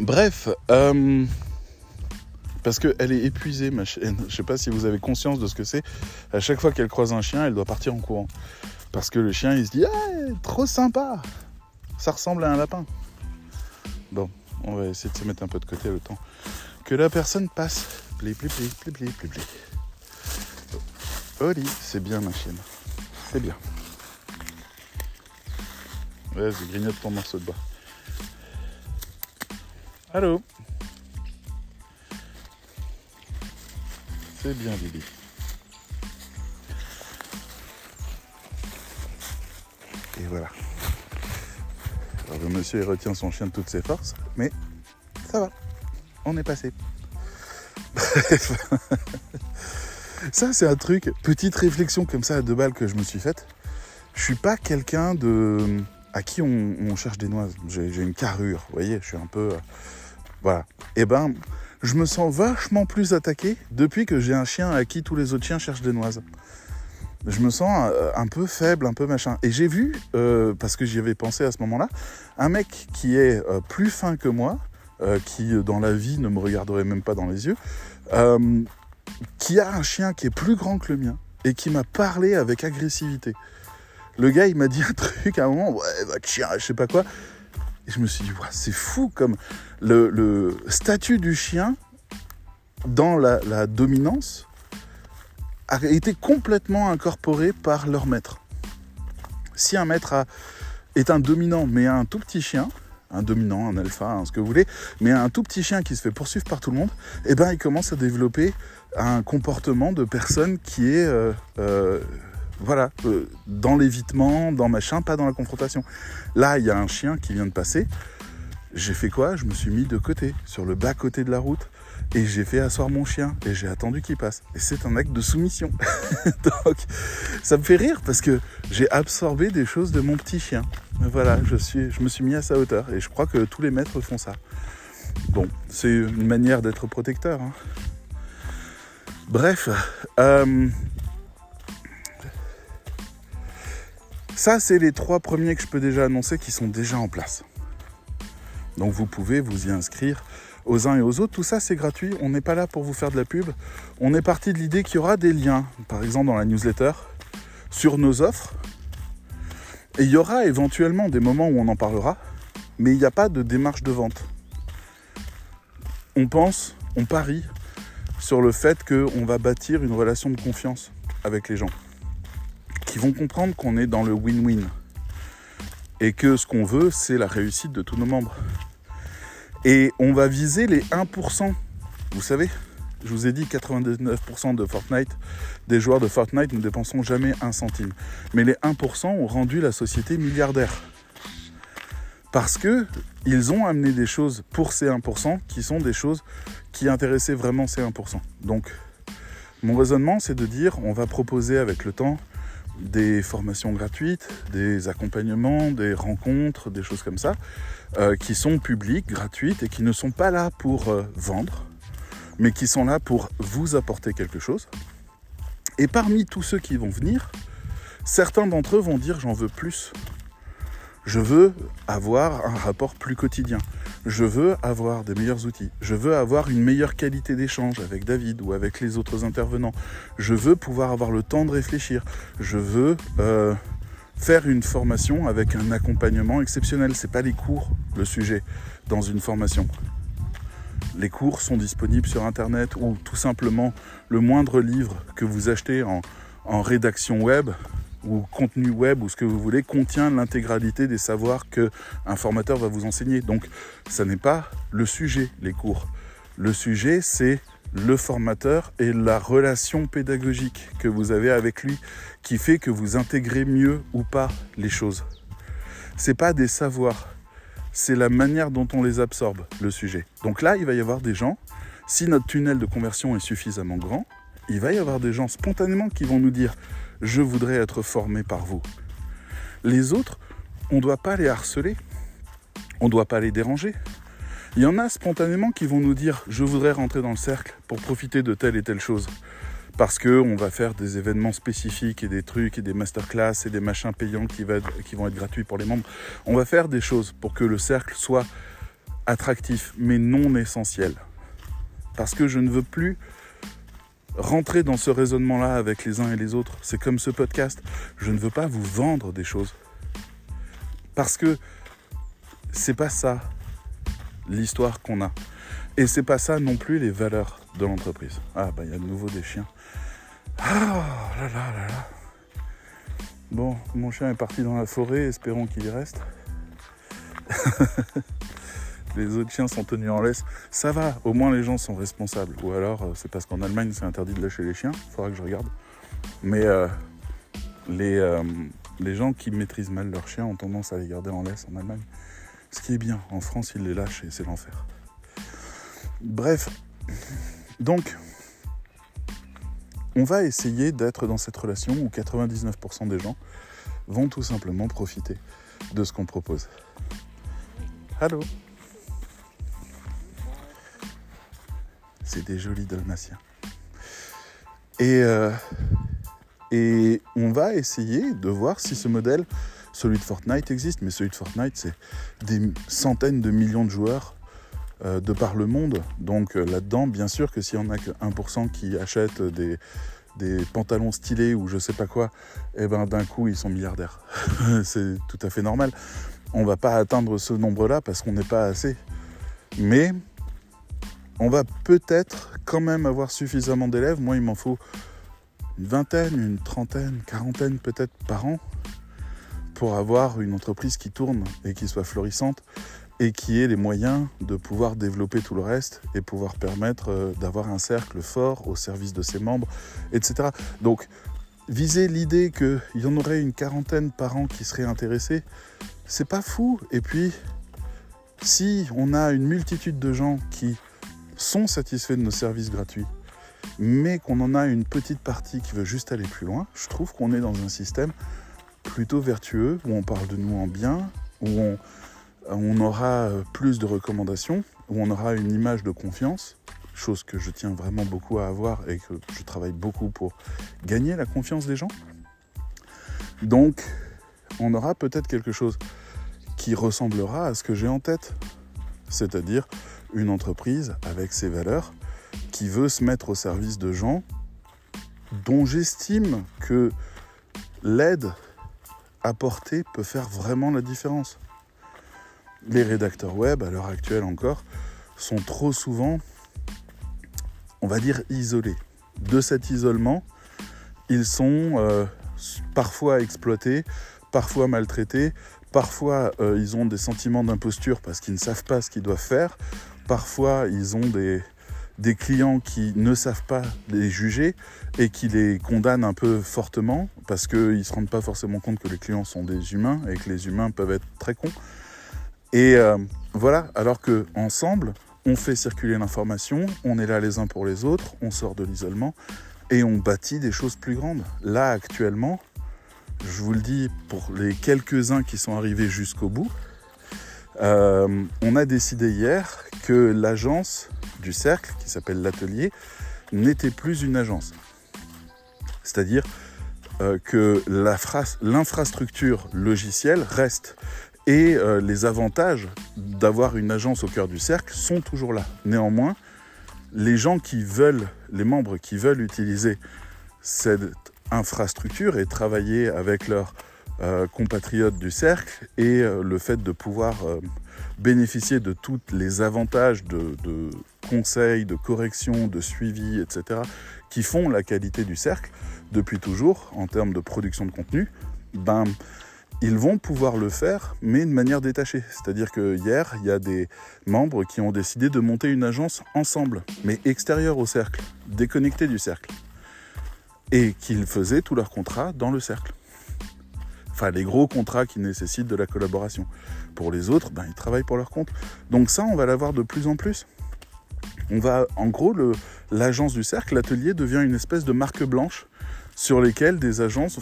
Bref, euh, parce qu'elle est épuisée, ma chienne. Je sais pas si vous avez conscience de ce que c'est. À chaque fois qu'elle croise un chien, elle doit partir en courant. Parce que le chien, il se dit Ah, trop sympa Ça ressemble à un lapin. Bon, on va essayer de se mettre un peu de côté le temps que la personne passe. Pli, pli, pli, pli, pli, pli, pli. Oli, c'est bien ma chienne. C'est bien. Vas-y, grignote ton morceau de bois. Allô C'est bien, Bibi. Et voilà. Alors, le monsieur il retient son chien de toutes ses forces, mais ça va. On est passé. Bref. *laughs* Ça, c'est un truc, petite réflexion comme ça à deux balles que je me suis faite. Je suis pas quelqu'un de à qui on, cherche des noises. J'ai une carrure, vous voyez, je suis un peu. euh, voilà. Et ben, je me sens vachement plus attaqué depuis que j'ai un chien à qui tous les autres chiens cherchent des noises. Je me sens euh, un peu faible, un peu machin. Et j'ai vu, euh, parce que j'y avais pensé à ce moment-là, un mec qui est plus fin que moi, euh, qui euh, dans la vie ne me regarderait même pas dans les yeux, euh, qui a un chien qui est plus grand que le mien et qui m'a parlé avec agressivité. Le gars, il m'a dit un *laughs* truc à un moment, ouais, votre chien, je sais pas quoi. Et je me suis dit, c'est fou comme le, statut du chien dans la, dominance a été complètement incorporé par leur maître. Si un maître est un dominant mais a un tout petit chien, un dominant, un alpha, ce que vous voulez, mais un tout petit chien qui se fait poursuivre par tout le monde, eh ben il commence à développer un comportement de personne qui est euh, euh, voilà euh, dans l'évitement, dans machin, pas dans la confrontation. Là, il y a un chien qui vient de passer. J'ai fait quoi? Je me suis mis de côté, sur le bas côté de la route, et j'ai fait asseoir mon chien et j'ai attendu qu'il passe. Et c'est un acte de soumission. *laughs* Donc, ça me fait rire parce que j'ai absorbé des choses de mon petit chien. Voilà, je, suis, je me suis mis à sa hauteur et je crois que tous les maîtres font ça. Bon, c'est une manière d'être protecteur. hein. Bref, euh, ça c'est les trois premiers que je peux déjà annoncer qui sont déjà en place. Donc vous pouvez vous y inscrire aux uns et aux autres. Tout ça c'est gratuit, on n'est pas là pour vous faire de la pub. On est parti de l'idée qu'il y aura des liens, par exemple dans la newsletter, sur nos offres. Et il y aura éventuellement des moments où on en parlera, mais il n'y a pas de démarche de vente. On pense, on parie sur le fait qu'on va bâtir une relation de confiance avec les gens, qui vont comprendre qu'on est dans le win-win, et que ce qu'on veut, c'est la réussite de tous nos membres. Et on va viser les 1%. Vous savez, je vous ai dit 99% de Fortnite, des joueurs de Fortnite ne dépensons jamais un centime. Mais les 1% ont rendu la société milliardaire. Parce que ils ont amené des choses pour ces 1% qui sont des choses qui intéressaient vraiment ces 1%. Donc, mon raisonnement, c'est de dire on va proposer avec le temps des formations gratuites, des accompagnements, des rencontres, des choses comme ça, euh, qui sont publiques, gratuites et qui ne sont pas là pour euh, vendre, mais qui sont là pour vous apporter quelque chose. Et parmi tous ceux qui vont venir, certains d'entre eux vont dire j'en veux plus. Je veux avoir un rapport plus quotidien. Je veux avoir des meilleurs outils. Je veux avoir une meilleure qualité d'échange avec David ou avec les autres intervenants. Je veux pouvoir avoir le temps de réfléchir. Je veux euh, faire une formation avec un accompagnement exceptionnel. C'est pas les cours le sujet dans une formation. Les cours sont disponibles sur internet ou tout simplement le moindre livre que vous achetez en, rédaction web ou contenu web ou ce que vous voulez contient l'intégralité des savoirs que un formateur va vous enseigner. Donc ça n'est pas le sujet les cours. Le sujet c'est le formateur et la relation pédagogique que vous avez avec lui qui fait que vous intégrez mieux ou pas les choses. C'est pas des savoirs, c'est la manière dont on les absorbe, le sujet. Donc là, il va y avoir des gens, si notre tunnel de conversion est suffisamment grand, il va y avoir des gens spontanément qui vont nous dire je voudrais être formé par vous. Les autres, on ne doit pas les harceler, on ne doit pas les déranger. Il y en a spontanément qui vont nous dire je voudrais rentrer dans le cercle pour profiter de telle et telle chose. Parce qu'on va faire des événements spécifiques et des trucs et des masterclass et des machins payants qui, qui vont être gratuits pour les membres. On va faire des choses pour que le cercle soit attractif mais non essentiel. Parce que je ne veux plus rentrer dans ce raisonnement-là avec les uns et les autres. C'est comme ce podcast. Je ne veux pas vous vendre des choses. Parce que c'est pas ça l'histoire qu'on a. Et c'est pas ça non plus les valeurs de l'entreprise. Ah bah il y a de nouveau des chiens. Ah là là là là. Bon, mon chien est parti dans la forêt, espérons qu'il y reste. *laughs* les autres chiens sont tenus en laisse. Ça va, au moins les gens sont responsables. Ou alors euh, c'est parce qu'en Allemagne c'est interdit de lâcher les chiens, faudra que je regarde. Mais euh, les, euh, les gens qui maîtrisent mal leurs chiens ont tendance à les garder en laisse en Allemagne. Qui est bien, en France ils les lâchent et c'est l'enfer. Bref, donc on va essayer d'être dans cette relation où 99% des gens vont tout simplement profiter de ce qu'on propose. Allô? C'est des jolis dalmatiens. Euh, et on va essayer de voir si ce modèle, celui de Fortnite, existe. Mais celui de Fortnite, c'est des centaines de millions de joueurs euh, de par le monde. Donc euh, là-dedans, bien sûr que s'il y en a que 1% qui achètent des, pantalons stylés ou je sais pas quoi, eh ben d'un coup ils sont milliardaires. *laughs* c'est tout à fait normal. On va pas atteindre ce nombre-là parce qu'on n'est pas assez. Mais on va peut-être quand même avoir suffisamment d'élèves. Moi, il m'en faut une vingtaine, une trentaine, quarantaine peut-être par an pour avoir une entreprise qui tourne et qui soit florissante et qui ait les moyens de pouvoir développer tout le reste et pouvoir permettre euh, d'avoir un cercle fort au service de ses membres, etc. Donc, viser l'idée qu'il y en aurait une quarantaine par an qui seraient intéressés, c'est pas fou. Et puis, si on a une multitude de gens qui sont satisfaits de nos services gratuits, mais qu'on en a une petite partie qui veut juste aller plus loin, je trouve qu'on est dans un système plutôt vertueux, où on parle de nous en bien, où on, aura plus de recommandations, où on aura une image de confiance, chose que je tiens vraiment beaucoup à avoir et que je travaille beaucoup pour gagner la confiance des gens. Donc, on aura peut-être quelque chose qui ressemblera à ce que j'ai en tête, c'est-à-dire une entreprise avec ses valeurs qui veut se mettre au service de gens dont j'estime que l'aide apportée peut faire vraiment la différence. Les rédacteurs web, à l'heure actuelle encore, sont trop souvent, on va dire, isolés. De cet isolement, ils sont euh, parfois exploités, parfois maltraités, parfois euh, ils ont des sentiments d'imposture parce qu'ils ne savent pas ce qu'ils doivent faire, parfois ils ont des, des clients qui ne savent pas les juger et qui les condamnent un peu fortement parce qu'ils ne se rendent pas forcément compte que les clients sont des humains et que les humains peuvent être très cons. Et euh, voilà, alors que ensemble, on fait circuler l'information, on est là les uns pour les autres, on sort de l'isolement et on bâtit des choses plus grandes. Là, actuellement, je vous le dis pour les quelques-uns qui sont arrivés jusqu'au bout, euh, on a décidé hier que l'agence du cercle, qui s'appelle l'atelier, n'était plus une agence. C'est-à-dire euh, que l'infrastructure logicielle reste et euh, les avantages d'avoir une agence au cœur du cercle sont toujours là. Néanmoins, les gens qui veulent, les membres qui veulent utiliser cette infrastructure et travailler avec leurs euh, compatriotes du cercle et le fait de pouvoir bénéficier de tous les avantages de, conseils, de corrections, de suivi, etc., qui font la qualité du cercle depuis toujours en termes de production de contenu, ben, ils vont pouvoir le faire, mais de manière détachée. C'est-à-dire que hier, il y a des membres qui ont décidé de monter une agence ensemble, mais extérieure au cercle, déconnectée du cercle, et qu'ils faisaient tous leurs contrats dans le cercle. Enfin, les gros contrats qui nécessitent de la collaboration. Pour les autres, ben, ils travaillent pour leur compte. Donc ça, on va l'avoir de plus en plus. On va, en gros, l'agence du cercle, l'atelier devient une espèce de marque blanche sur lesquelles des agences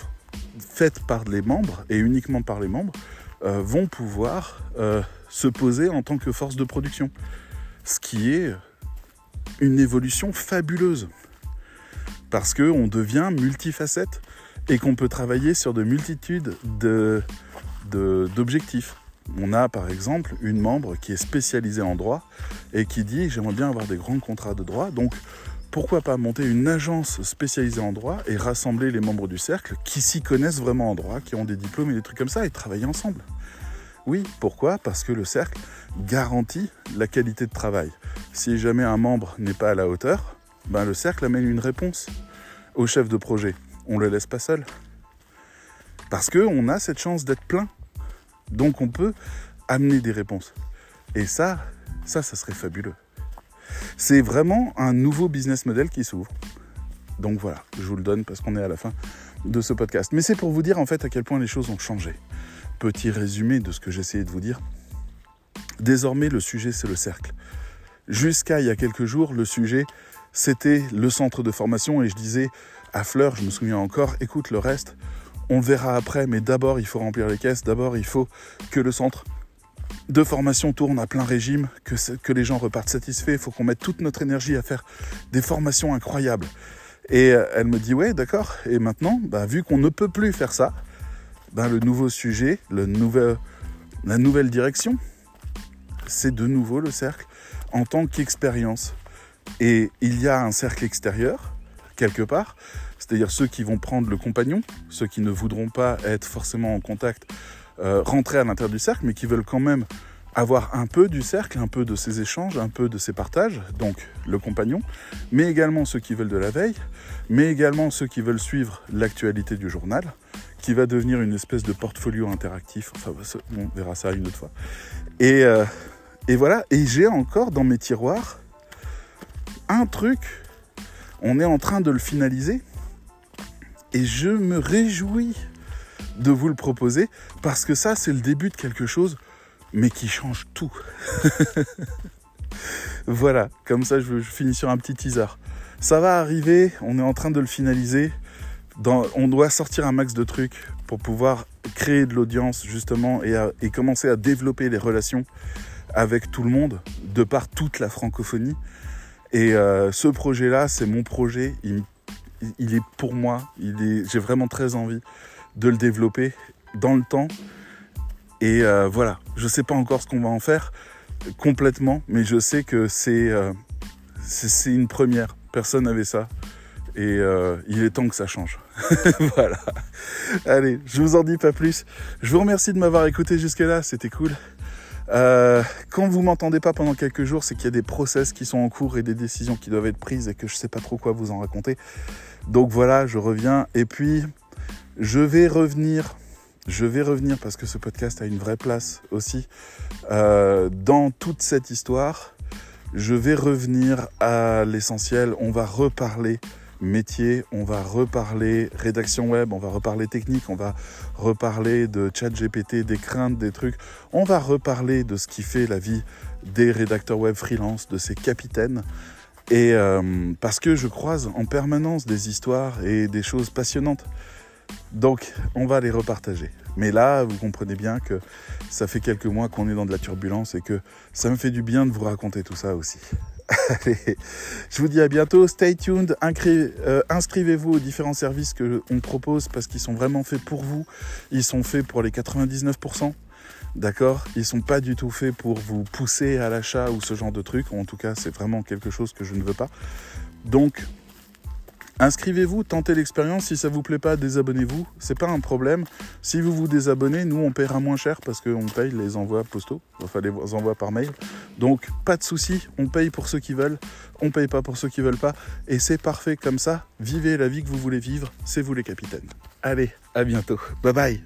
faites par les membres et uniquement par les membres euh, vont pouvoir euh, se poser en tant que force de production. Ce qui est une évolution fabuleuse. Parce qu'on devient multifacette et qu'on peut travailler sur de multitudes d'objectifs. On a par exemple une membre qui est spécialisée en droit et qui dit j'aimerais bien avoir des grands contrats de droit, donc pourquoi pas monter une agence spécialisée en droit et rassembler les membres du cercle qui s'y connaissent vraiment en droit, qui ont des diplômes et des trucs comme ça et travailler ensemble. Oui, pourquoi? Parce que le cercle garantit la qualité de travail. Si jamais un membre n'est pas à la hauteur, ben le cercle amène une réponse au chef de projet. On le laisse pas seul. Parce qu'on a cette chance d'être plein donc on peut amener des réponses. Et ça, ça, ça serait fabuleux. C'est vraiment un nouveau business model qui s'ouvre. Donc voilà, je vous le donne parce qu'on est à la fin de ce podcast. Mais c'est pour vous dire en fait à quel point les choses ont changé. Petit résumé de ce que j'essayais de vous dire. Désormais, le sujet, c'est le cercle. Jusqu'à il y a quelques jours, le sujet, c'était le centre de formation et je disais Fleur, je me souviens encore, écoute le reste, on le verra après, mais d'abord il faut remplir les caisses, d'abord il faut que le centre de formation tourne à plein régime, que, les gens repartent satisfaits, il faut qu'on mette toute notre énergie à faire des formations incroyables. Et euh, elle me dit ouais d'accord, et maintenant, bah, vu qu'on ne peut plus faire ça, bah, le nouveau sujet, la nouvelle direction, c'est de nouveau le cercle en tant qu'expérience. Et il y a un cercle extérieur, quelque part, c'est-à-dire ceux qui vont prendre le compagnon, ceux qui ne voudront pas être forcément en contact, euh, rentrer à l'intérieur du cercle, mais qui veulent quand même avoir un peu du cercle, un peu de ces échanges, un peu de ces partages, donc le compagnon, mais également ceux qui veulent de la veille, mais également ceux qui veulent suivre l'actualité du journal, qui va devenir une espèce de portfolio interactif, enfin on verra ça une autre fois. Euh, et voilà, et j'ai encore dans mes tiroirs un truc, on est en train de le finaliser, et je me réjouis de vous le proposer parce que ça, c'est le début de quelque chose, mais qui change tout. *laughs* voilà, comme ça, je, finis sur un petit teaser. Ça va arriver, on est en train de le finaliser. on doit sortir un max de trucs pour pouvoir créer de l'audience justement et, commencer à développer les relations avec tout le monde de par toute la francophonie. Et euh, ce projet-là, c'est mon projet. Il, est pour moi. J'ai vraiment très envie de le développer dans le temps. Et euh, voilà, je ne sais pas encore ce qu'on va en faire complètement, mais je sais que c'est euh, une première. Personne n'avait ça. Et euh, il est temps que ça change. *laughs* voilà. Allez, je vous en dis pas plus. Je vous remercie de m'avoir écouté jusque-là, c'était cool. Quand vous m'entendez pas pendant quelques jours, c'est qu'il y a des process qui sont en cours et des décisions qui doivent être prises et que je sais pas trop quoi vous en raconter. Donc voilà, je reviens. Et puis, je vais revenir, je vais revenir parce que ce podcast a une vraie place aussi euh, dans toute cette histoire. Je vais revenir à l'essentiel. On va reparler métier, on va reparler rédaction web, on va reparler technique, on va reparler de chat GPT, des craintes, des trucs. On va reparler de ce qui fait la vie des rédacteurs web freelance, de ces capitaines. Et euh, parce que je croise en permanence des histoires et des choses passionnantes. Donc, on va les repartager. Mais là, vous comprenez bien que ça fait quelques mois qu'on est dans de la turbulence et que ça me fait du bien de vous raconter tout ça aussi. *laughs* Allez, je vous dis à bientôt. Stay tuned. Euh, inscrivez-vous aux différents services que on propose parce qu'ils sont vraiment faits pour vous. Ils sont faits pour les 99%. D'accord? Ils sont pas du tout faits pour vous pousser à l'achat ou ce genre de truc. En tout cas, c'est vraiment quelque chose que je ne veux pas. Donc, Inscrivez-vous, tentez l'expérience. Si ça vous plaît pas, désabonnez-vous. C'est pas un problème. Si vous vous désabonnez, nous on paiera moins cher parce qu'on paye les envois postaux, enfin les envois par mail. Donc pas de souci, on paye pour ceux qui veulent, on paye pas pour ceux qui veulent pas, et c'est parfait comme ça. Vivez la vie que vous voulez vivre, c'est vous les capitaines. Allez, à bientôt. Bye bye.